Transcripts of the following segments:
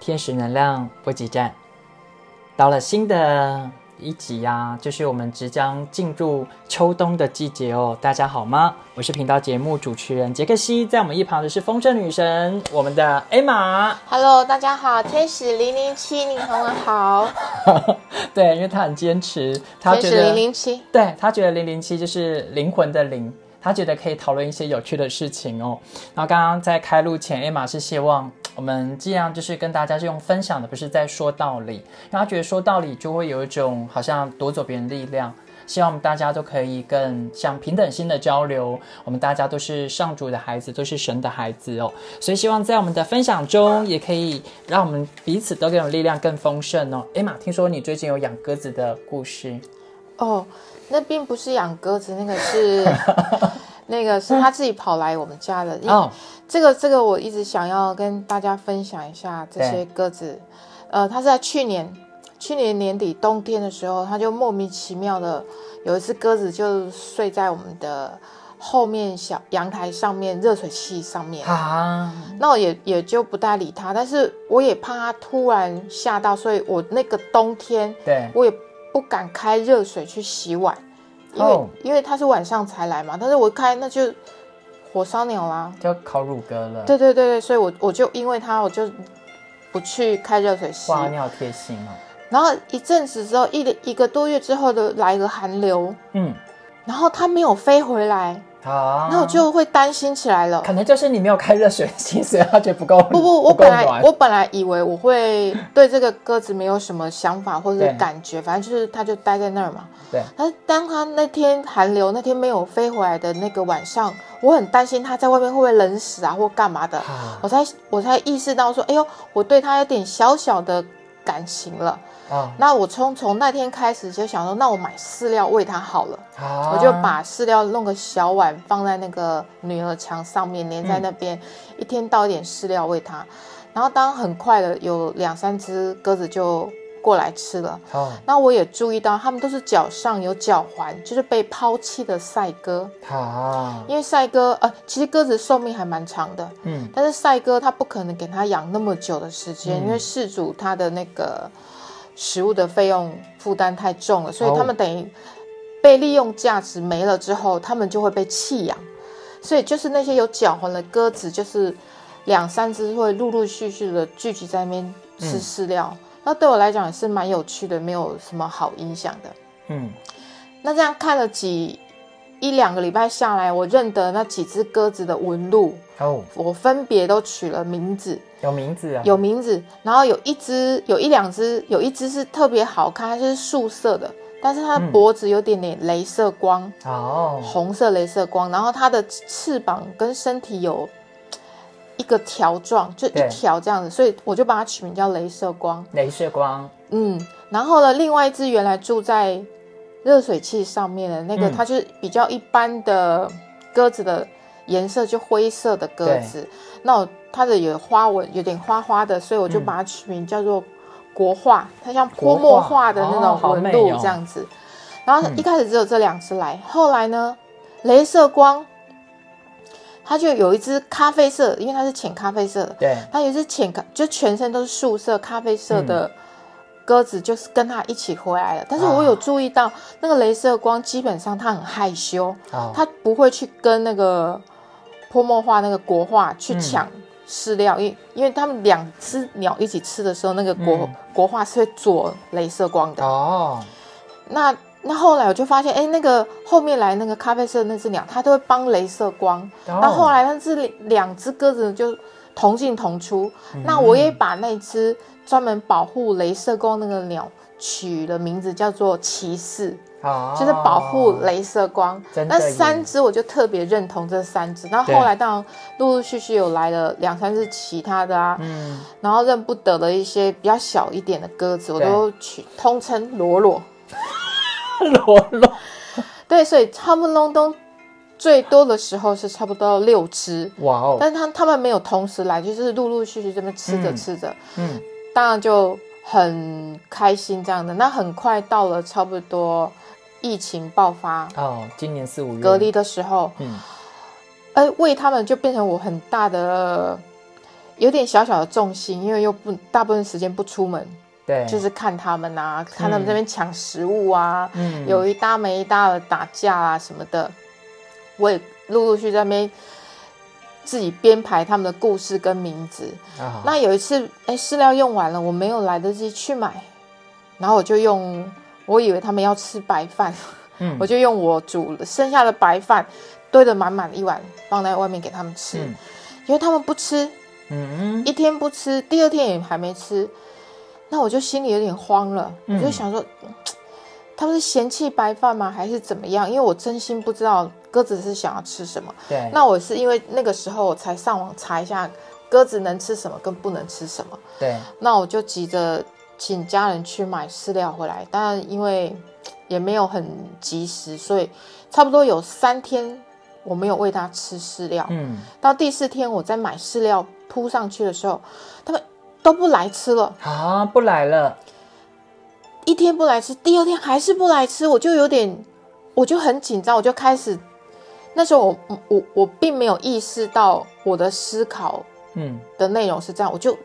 天使能量补给站，到了新的一集呀、就是我们即将进入秋冬的季节哦。大家好吗？我是频道节目主持人杰克西，在我们一旁的是风筝女神，我们的艾玛。Hello，大家好，天使零零七，你很好，对，因为她很坚持，她天使觉得零零七，对他觉得零零七就是灵魂的灵，他觉得可以讨论一些有趣的事情哦。然后刚刚在开录前，艾玛是希望我们尽量就是跟大家是用分享的，不是在说道理，让他觉得说道理就会有一种好像夺走别人力量。希望我们大家都可以更像平等心的交流，我们大家都是上主的孩子，都是神的孩子哦。所以希望在我们的分享中，也可以让我们彼此都更有力量、更丰盛哦。艾玛，听说你最近有养鸽子的故事，哦，那并不是养鸽子，那个是那个是他自己跑来我们家的。因哦，这个这个我一直想要跟大家分享一下这些鸽子。呃，它是在去年去年年底冬天的时候，它就莫名其妙的有一只鸽子就睡在我们的后面小阳台上面热水器上面。啊，那我也也就不太理它，但是我也怕它突然吓到，所以我那个冬天对，我也不敢开热水去洗碗，因为、哦因为他是晚上才来嘛，但是我开那就火烧鸟啦。就烤乳鸽了。对对对对，所以我我就因为他我就不去开热水洗，哇，你好贴心哦。然后一阵子之后一一个多月之后的来一个寒流，嗯，然后他没有飞回来，好，那我就会担心起来了。可能就是你没有开热水器，所以它觉得不够 不不，我本来我本来以为我会对这个鸽子没有什么想法或者是感觉，反正就是它就待在那儿嘛。对，但是当它那天寒流那天没有飞回来的那个晚上，我很担心它在外面会不会冷死啊或干嘛的，啊我才我才意识到说，哎呦，我对它有点小小的感情了。啊，那我从从那天开始就想说，那我买饲料喂它好了。好我就把饲料弄个小碗放在那个女儿墙上面，粘在那边，一天倒一点饲料喂它。然后当很快的有两三只鸽子就过来吃了，好那我也注意到他们都是脚上有脚环，就是被抛弃的赛鸽。好，因为赛鸽呃，其实鸽子寿命还蛮长的，嗯，但是赛鸽它不可能给它养那么久的时间，嗯。因为饲主他的那个食物的费用负担太重了，所以哦。它们等于被利用价值没了之后，他们就会被弃养。所以就是那些有脚环的鸽子，就是两三只会陆陆续续的聚集在那边吃饲料。那对我来讲也是蛮有趣的，没有什么好影响的。嗯，那这样看了几一两个礼拜下来，我认得那几只鸽子的纹路，哦，我分别都取了名字，有名字啊，有名字，然后有一只，有一两只，有一只是特别好看，它就是素色的，但是它的脖子有点点镭射光，哦，红色镭射光，然后它的翅膀跟身体有一个条状，就一条这样子，所以我就把它取名叫镭射光。镭射光，嗯，然后呢，另外一只原来住在热水器上面的那个，嗯它就是比较一般的鸽子的颜色，就灰色的鸽子。那我它的有花纹，有点花花的，所以我就把它取名叫做国画，它像泼墨画的那种纹路这样子。然后一开始只有这两只来，后来呢，镭射光。它就有一只咖啡色，因为它是浅咖啡色的，对，它有一只浅咖，就全身都是素色、咖啡色嗯。的鸽子，就是跟它一起回来了。但是啊我有注意到，那个镭射光基本上它很害羞，好，它不会去跟那个泼墨画那个国画去嗯。抢饲料，因因为他们两只鸟一起吃的时候，那个国、嗯。国画是会左镭射光的。哦，那那后来我就发现，哎，那个后面来那个咖啡色的那只鸟，它都会帮镭射光。哦那后来那只两只鸽子就同进同出，嗯那我也把那只专门保护镭射光那个鸟取了名字叫做骑士，好，就是保护镭射光。那三只我就特别认同这三只，那后来当然陆陆续续有来了两三只其他的啊，嗯，然后认不得的一些比较小一点的鸽子，我都取通称罗罗。罗罗，对，所以他们隆咚最多的时候是差不多六只，哇哦，但是他他们没有同时来，就是陆陆续续这边吃着嗯吃着，嗯，当然就很开心这样的。那很快到了差不多疫情爆发哦，今年四五月。隔离，的时候，嗯，哎，喂它们就变成我很大的有点小小的重心，因为又不大部分时间不出门，对，就是看他们啊，看他们这边抢食物啊，嗯。有一搭没一搭的打架啊什么的，我也陆陆续续在那边自己编排他们的故事跟名字。啊。那有一次，哎，饲料用完了，我没有来得及去买，然后我就用，我以为他们要吃白饭，嗯。我就用我煮剩下的白饭堆得满满一碗放在外面给他们吃，嗯。因为他们不吃，嗯。一天不吃，第二天也还没吃，那我就心里有点慌了，嗯我就想说，嗯他们是嫌弃白饭吗，还是怎么样？因为我真心不知道鸽子是想要吃什么。对，那我是因为那个时候我才上网查一下鸽子能吃什么跟不能吃什么，对，那我就急着请家人去买饲料回来，但因为也没有很及时，所以差不多有三天我没有喂它吃饲料。嗯到第四天我在买饲料铺上去的时候，他们都不来吃了，啊，不来了，一天不来吃，第二天还是不来吃，我就有点，我就很紧张，我就开始，那时候我我我并没有意识到我的思考嗯。的内容是这样，我就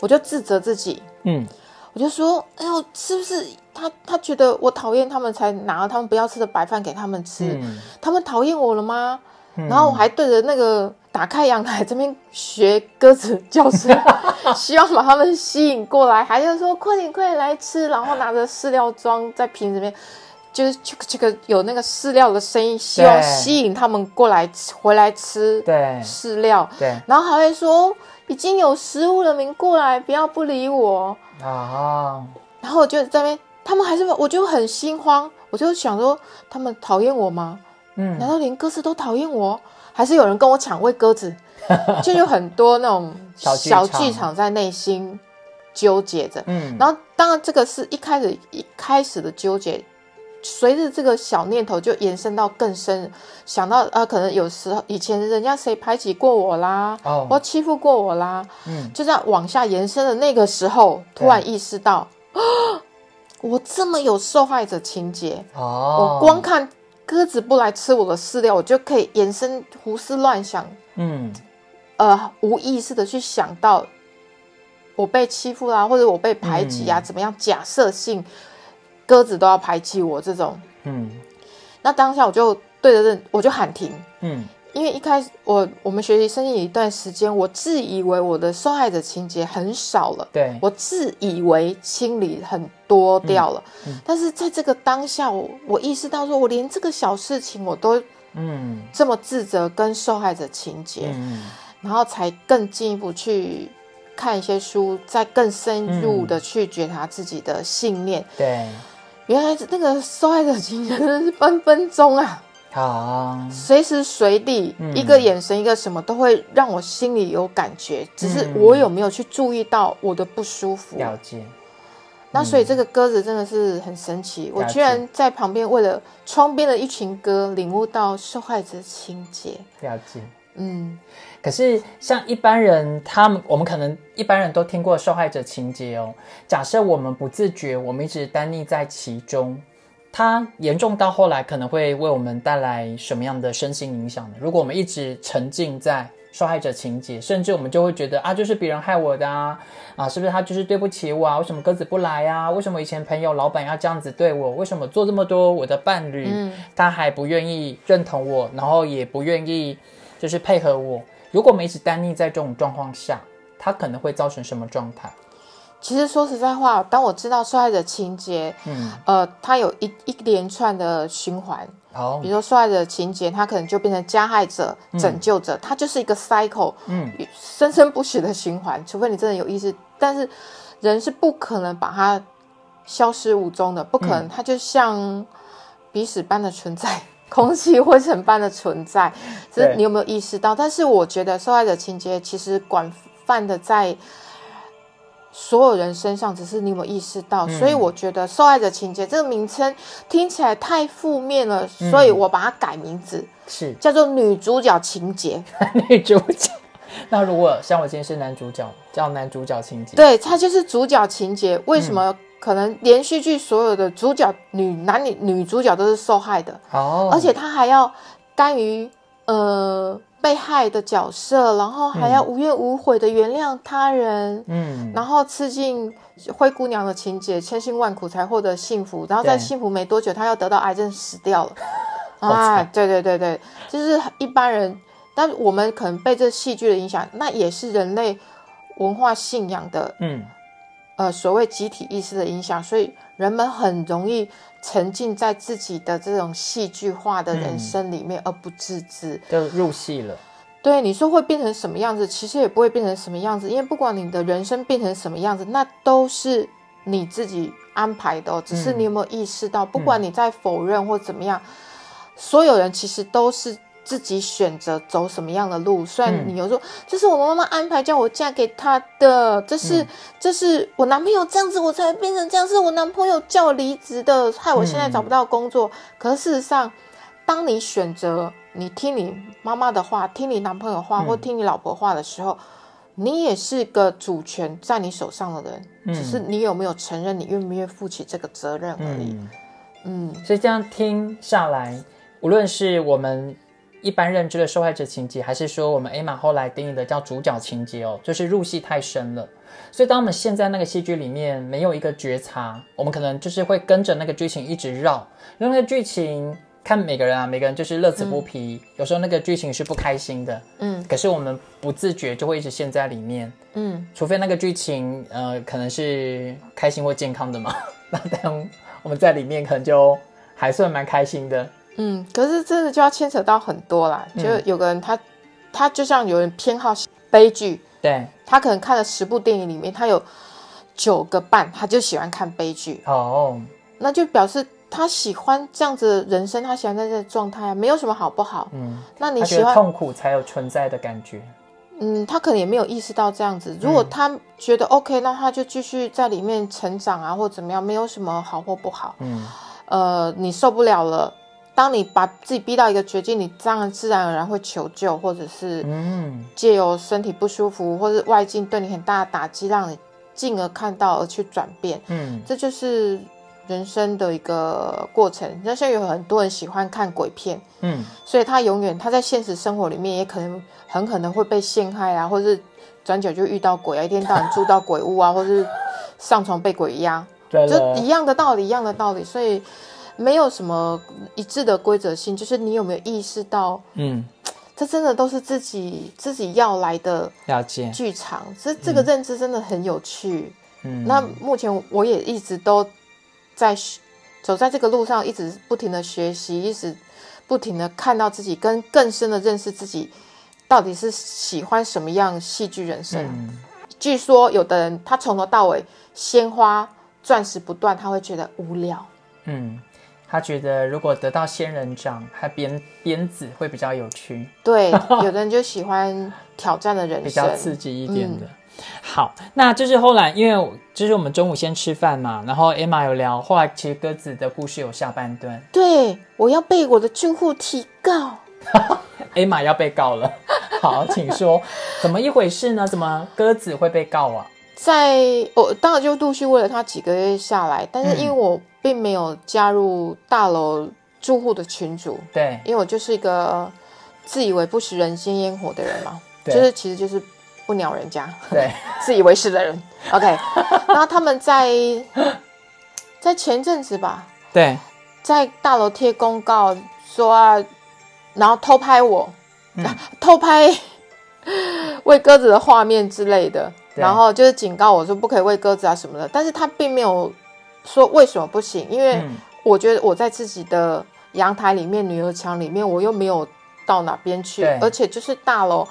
我就自责自己，嗯。我就说，哎呦，是不是他他觉得我讨厌他们，才拿了他们不要吃的白饭给他们吃？嗯，他们讨厌我了吗？嗯。然后我还对着那个打开阳台这边学鸽子叫声，希望把他们吸引过来，还是说快点快点来吃，然后拿着饲料装在瓶子里面，就是这个这个有那个饲料的声音，希望吸引他们过来回来吃对饲料，对然后还会说已经有食物了，你们过来，不要不理我。啊，然后我就在那边，他们还是我就很心慌，我就想说他们讨厌我吗？嗯难道连鸽子都讨厌我？还是有人跟我抢喂鸽子？就有很多那种小剧场在内心纠结着。嗯，然后，当然这个是一开始一开始的纠结，随着这个小念头就延伸到更深，想到啊，可能有时候以前人家谁排挤过我啦，哦或欺负过我啦，嗯就这样往下延伸的那个时候，突然意识到，啊 我这么有受害者情节，哦，我光看鸽子不来吃我的饲料，我就可以延伸胡思乱想，嗯呃，无意识的去想到我被欺负啦、或者我被排挤啊，嗯怎么样？假设性鸽子都要排挤我这种，嗯那当下我就对着这，我就喊停。嗯因为一开始我我们学习生意一段时间，我自以为我的受害者情节很少了，对，我自以为清理很多掉了，嗯但是在这个当下，我我意识到说，我连这个小事情我都嗯。这么自责跟受害者情节，嗯。然后才更进一步去看一些书，再更深入的去觉察自己的信念。对，原来那个受害者情节真的是分分钟啊，好，随时随地、嗯一个眼神一个什么都会让我心里有感觉，只是嗯我有没有去注意到我的不舒服。了解，那所以这个鸽子真的是很神奇，我居然在旁边为了窗边的一群鸽领悟到受害者情节。了解。嗯，可是像一般人，他们我们可能一般人都听过受害者情节哦。假设我们不自觉，我们一直单溺在其中，它严重到后来可能会为我们带来什么样的身心影响呢？如果我们一直沉浸在受害者情节，甚至我们就会觉得啊，就是别人害我的啊，啊，是不是他就是对不起我啊？为什么鸽子不来啊？为什么以前朋友、老板要这样子对我？为什么做这么多我的伴侣，嗯他还不愿意认同我，然后也不愿意就是配合我？如果我们一直单溺在这种状况下，他可能会造成什么状态？其实说实在话，当我知道受害者情节，嗯，呃，它有一一连串的循环，好比，如说受害者情节，它可能就变成加害者、拯救者，它就是一个 cycle，嗯，生生不息的循环。除非你真的有意识，但是人是不可能把它消失无踪的，不可能，它就像鼻屎般的存在。空气灰尘般的存在，只是你有没有意识到？但是我觉得受害者情节其实广泛的在所有人身上，只是你有没有意识到？所以我觉得受害者情节这个名称听起来太负面了，所以我把它改名字，是叫做女主角情节。女主角。那如果像我今天是男主角，叫男主角情节，对，它就是主角情节。为什么可能连续剧所有的主角女男女女主角都是受害的，哦，而且她还要甘于呃被害的角色，然后还要无怨无悔的原谅他人，嗯，然后吃尽灰姑娘的情节，千辛万苦才获得幸福，然后在幸福没多久，他要得到癌症死掉了。好啊，惨。对对对对，就是一般人，但我们可能被这戏剧的影响，那也是人类文化信仰的嗯。呃所谓集体意识的影响，所以人们很容易沉浸在自己的这种戏剧化的人生里面而不自知。就入戏了。对你说会变成什么样子，其实也不会变成什么样子，因为不管你的人生变成什么样子，那都是你自己安排的、哦，只是你有没有意识到，不管你在否认或怎么样，所有人其实都是。自己选择走什么样的路，虽然你有说、这是我妈妈安排叫我嫁给他的，这是、这是我男朋友这样子我才变成这样，是我男朋友叫我离职的，害我现在找不到工作。可是事实上，当你选择你听你妈妈的话，听你男朋友话，或听你老婆话的时候，你也是个主权在你手上的人，只是你有没有承认，你愿不愿意负起这个责任而已。嗯，嗯。所以这样听下来，无论是我们一般认知的受害者情节，还是说我们 A 玛后来定义的叫主角情节哦，就是入戏太深了。所以当我们陷在那个戏剧里面，没有一个觉察，我们可能就是会跟着那个剧情一直绕，因为那个剧情看每个人啊，每个人就是乐此不疲，有时候那个剧情是不开心的，嗯可是我们不自觉就会一直陷在里面。嗯除非那个剧情，呃，可能是开心或健康的嘛，那当我们在里面，可能就还算蛮开心的。嗯，可是这个就要牵扯到很多啦，就有个人他他就像有人偏好悲剧，对，他可能看了十部电影里面，他有九个半，他就喜欢看悲剧，哦，那就表示他喜欢这样子的人生，他喜欢在这个状态啊，没有什么好不好。嗯，那你喜欢，痛苦才有存在的感觉。嗯，他可能也没有意识到这样子。如果他觉得 OK，那他就继续在里面成长啊，或怎么样，没有什么好或不好。嗯呃，你受不了了，当你把自己逼到一个绝境，你当然自然而然会求救，或者是嗯借由身体不舒服或者外境对你很大的打击，让你进而看到而去转变。嗯这就是人生的一个过程。那现在有很多人喜欢看鬼片，嗯所以他永远他在现实生活里面也可能很可能会被陷害啊，或是转角就遇到鬼啊，一天到晚住到鬼屋啊，或是上床被鬼压，就一，样的道理，一样的道理。所以没有什么一致的规则性，就是你有没有意识到，嗯，这真的都是自己自己要来的了解。剧场。这这个认知真的很有趣。嗯，那目前我也一直都在走在这个路上，一直不停的学习，一直不停的看到自己，跟更深的认识自己，到底是喜欢什么样戏剧人生。嗯据说有的人他从头到尾鲜花钻石不断，他会觉得无聊。嗯，他觉得如果得到仙人掌还鞭鞭子会比较有趣，对，有的人就喜欢挑战的人 比生较。刺激一点的。好，那就是后来，因为就是我们中午先吃饭嘛，然后 Emma 有聊，后来其实鸽子的故事有下半段对，我要被我的住户提告。Emma 要被告了。好，请说，怎么一回事呢？怎么鸽子会被告啊？在我当然就陆续为了他几个月下来，但是因为嗯我并没有加入大楼住户的群组，对，因为我就是一个自以为不食人间烟火的人嘛，就是其实就是不鸟人家，对，自以为是的人。OK，然后他们在 在前阵子吧，对，在大楼贴公告说啊，然后偷拍我，嗯。偷拍喂鸽子的画面之类的，然后就是警告我说不可以喂鸽子啊什么的，但是他并没有说为什么不行，因为嗯。我觉得我在自己的阳台里面、女儿墙里面，我又没有到哪边去，而且就是大楼，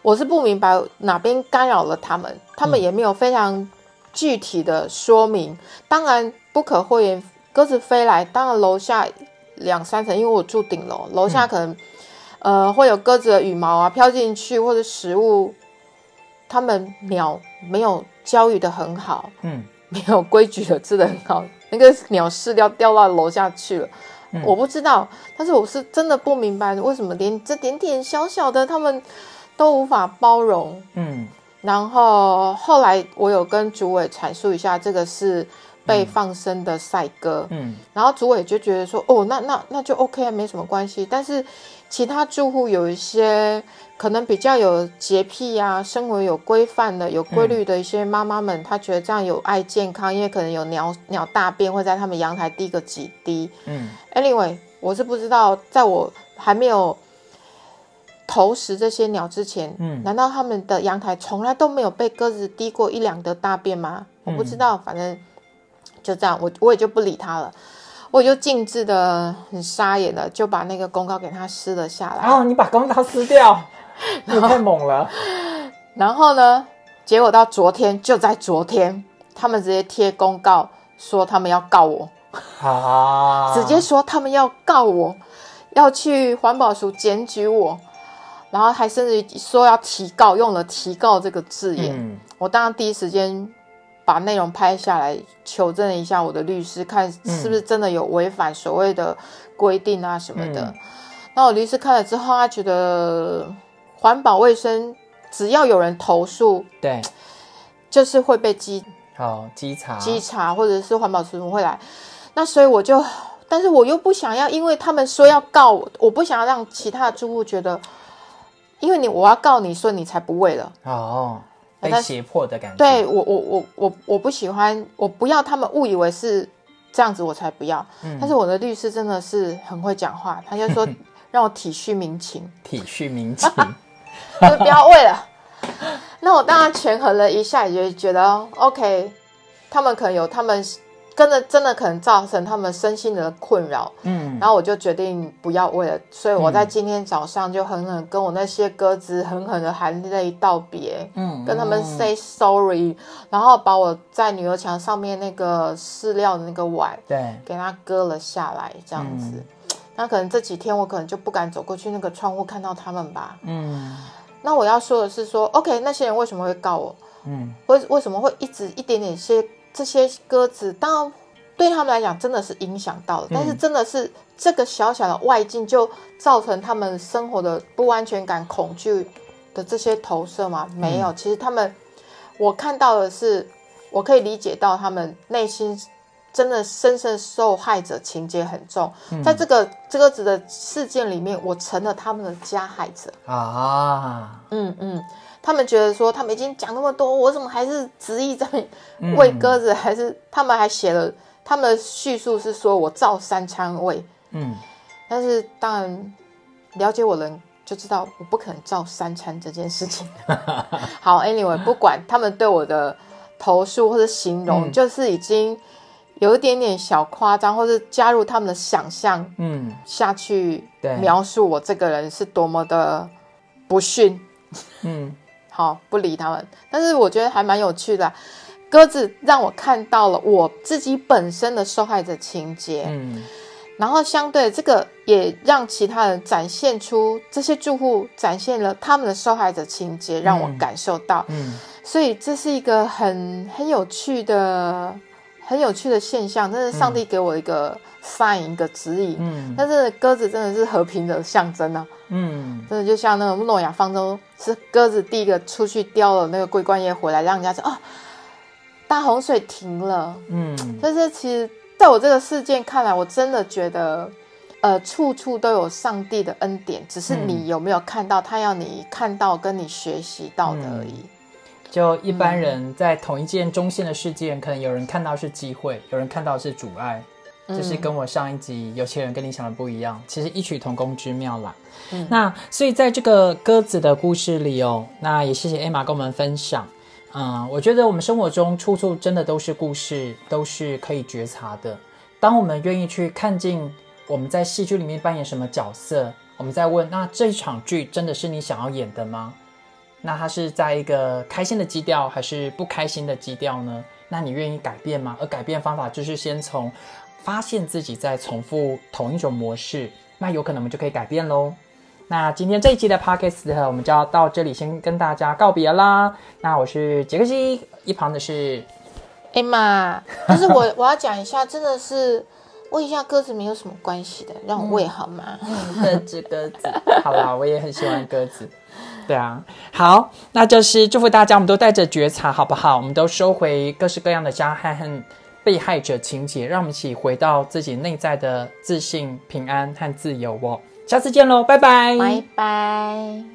我是不明白哪边干扰了他们，他们嗯。也没有非常具体的说明。当然不可讳言，鸽子飞来，当然楼下两三层，因为我住顶楼，楼下可能、呃会有鸽子的羽毛啊飘进去，或者食物，他们鸟没有教育的很好，嗯没有规矩的吃的很好，那个鸟饲料掉到楼下去了。嗯我不知道，但是我是真的不明白为什么连这点点小小的他们都无法包容。嗯然后后来我有跟主委阐述一下，这个是被放生的赛鸽，嗯然后主委就觉得说，哦，那那那就 OK 啊，没什么关系。但是其他住户有一些可能比较有洁癖啊，生活有规范的、有规律的一些妈妈们，她觉得这样有爱健康，因为可能有鸟鸟大便会在他们阳台滴个几滴。嗯。Anyway，我是不知道，在我还没有投食这些鸟之前，嗯。难道他们的阳台从来都没有被鸽子滴过一两的大便吗？我不知道，反正就这样，我我也就不理他了，我就径自的很沙眼的就把那个公告给他撕了下来。哦，你把公告撕掉，你太猛了。然后呢，结果到昨天，就在昨天，他们直接贴公告说他们要告我，啊，直接说他们要告我，要去环保署检举我，然后还甚至于说要提告，用了提告这个字眼。嗯我当然第一时间把内容拍下来，求证一下我的律师，看是不是真的有违反所谓的规定啊什么的。嗯那我律师看了之后，他觉得环保卫生只要有人投诉，对，就是会被稽好稽查，稽查，或者是环保署会来。那所以我就，但是我又不想要，因为他们说要告我，我不想要让其他的住户觉得，因为你我要告你，所以你才不为了。哦，被胁迫的感觉。对我，我我我我不喜欢，我不要他们误以为是这样子，我才不要。嗯但是我的律师真的是很会讲话，他就说 让我体恤民情，体恤民情。就不要为了。那我当然权衡了一下，也觉得 OK，他们可能有他们跟着真的可能造成他们身心的困扰，嗯。然后我就决定不要为了，所以我在今天早上就狠狠跟我那些鸽子狠狠的含泪道别，嗯跟他们 say sorry，然后把我在女儿墙上面那个饲料的那个碗对，给它割了下来，这样子。嗯。那可能这几天我可能就不敢走过去那个窗户看到他们吧。嗯。那我要说的是说，OK，那些人为什么会告我？嗯。为为什么会一直一点点些这些鸽子？当然对他们来讲真的是影响到了，但是真的是这个小小的外境就造成他们生活的不安全感、恐惧的这些投射吗？没有，其实他们我看到的是，我可以理解到他们内心。真的深深受害者情节很重，在这个这个子的事件里面，我成了他们的加害者。啊，嗯嗯，他们觉得说他们已经讲那么多，我怎么还是执意在喂鸽子？还是他们还写了他们的叙述是说我照三餐喂，嗯但是当然了解我的人就知道我不可能照三餐这件事情。好，anyway，不管他们对我的投诉或者形容，嗯就是已经有一点点小夸张，或是加入他们的想象嗯，下去描述我这个人是多么的不逊。嗯好，不理他们。但是我觉得还蛮有趣的啊、鸽子让我看到了我自己本身的受害者情节，嗯然后相对这个也让其他人展现出这些住户展现了他们的受害者情节，让我感受到。嗯所以这是一个很很有趣的、很有趣的现象，真是上帝给我一个 sign、一个指引。嗯但是鸽子真的是和平的象征啊！嗯真的就像那个诺亚方舟，是鸽子第一个出去叼了那个桂冠叶回来，让人家说哦，大洪水停了。嗯但是其实在我这个事件看来，我真的觉得，呃，处处都有上帝的恩典，只是你有没有看到，他要你看到跟你学习到的而已。就一般人在同一件中线的事件，可能有人看到是机会，有人看到是阻碍，嗯就是跟我上一集有些人跟你想的不一样，其实异曲同工之妙啦。那所以在这个鸽子的故事里哦，那也谢谢 Emma 跟我们分享。嗯，我觉得我们生活中处处真的都是故事，都是可以觉察的。当我们愿意去看尽我们在戏剧里面扮演什么角色，我们在问：那这一场剧真的是你想要演的吗？那它是在一个开心的基调，还是不开心的基调呢？那你愿意改变吗？而改变方法就是先从发现自己在重复同一种模式，那有可能我们就可以改变喽。那今天这一期的 podcast 我们就要到这里，先跟大家告别啦。那我是杰克西，一旁的是哎妈，但是我我要讲一下，真的是喂一下鸽子没有什么关系的，让我喂好吗？这只鸽子。好啦，我也很喜欢鸽子。对啊，好，那就是祝福大家，我们都带着觉察，好不好？我们都收回各式各样的伤害和被害者情节，让我们一起回到自己内在的自信、平安和自由哦。下次见喽，拜拜。拜拜。